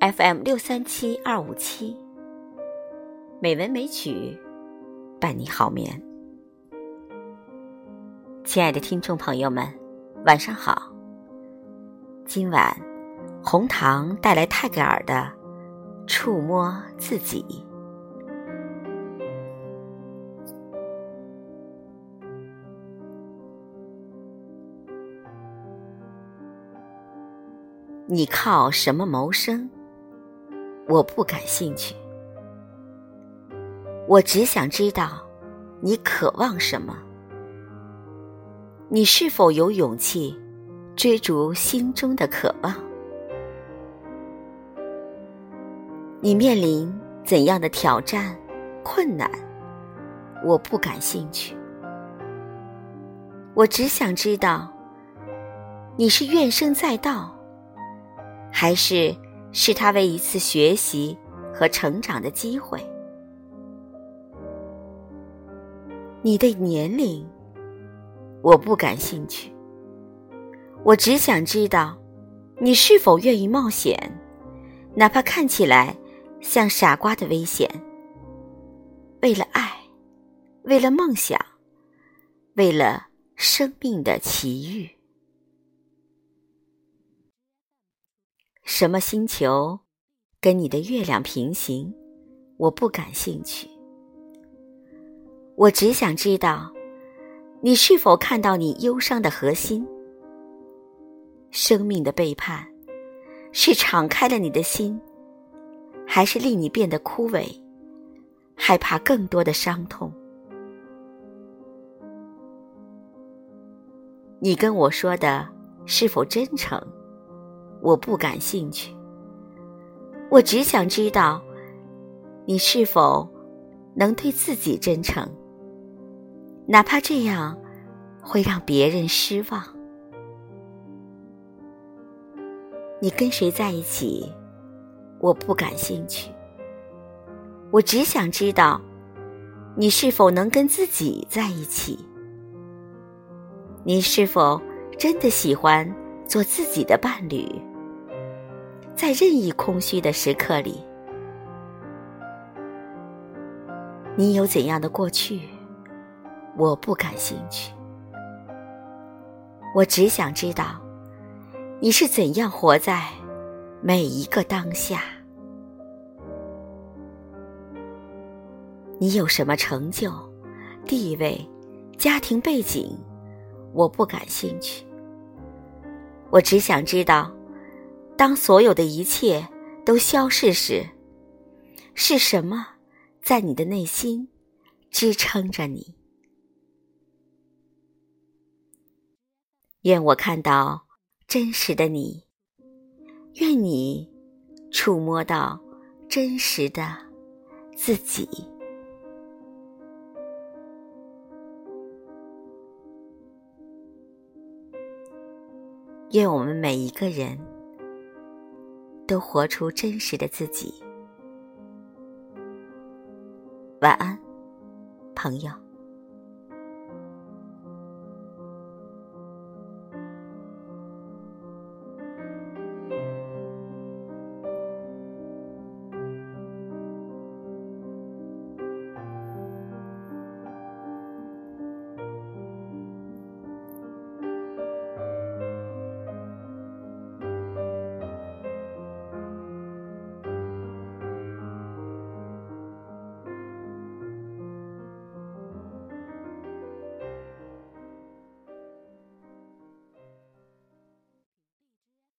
FM 六三七二五七，美文美曲，伴你好眠。亲爱的听众朋友们，晚上好。今晚红糖带来泰戈尔的《触摸自己》。你靠什么谋生？我不感兴趣，我只想知道你渴望什么。你是否有勇气追逐心中的渴望？你面临怎样的挑战、困难？我不感兴趣，我只想知道你是怨声载道，还是？视它为一次学习和成长的机会。你的年龄，我不感兴趣。我只想知道，你是否愿意冒险，哪怕看起来像傻瓜的危险。为了爱，为了梦想，为了生命的奇遇。什么星球跟你的月亮平行？我不感兴趣。我只想知道，你是否看到你忧伤的核心？生命的背叛，是敞开了你的心，还是令你变得枯萎，害怕更多的伤痛？你跟我说的是否真诚？我不感兴趣，我只想知道，你是否能对自己真诚，哪怕这样会让别人失望。你跟谁在一起，我不感兴趣，我只想知道，你是否能跟自己在一起，你是否真的喜欢做自己的伴侣。在任意空虚的时刻里，你有怎样的过去？我不感兴趣。我只想知道，你是怎样活在每一个当下。你有什么成就、地位、家庭背景？我不感兴趣。我只想知道。当所有的一切都消逝时，是什么在你的内心支撑着你？愿我看到真实的你，愿你触摸到真实的自己。愿我们每一个人。都活出真实的自己。晚安，朋友。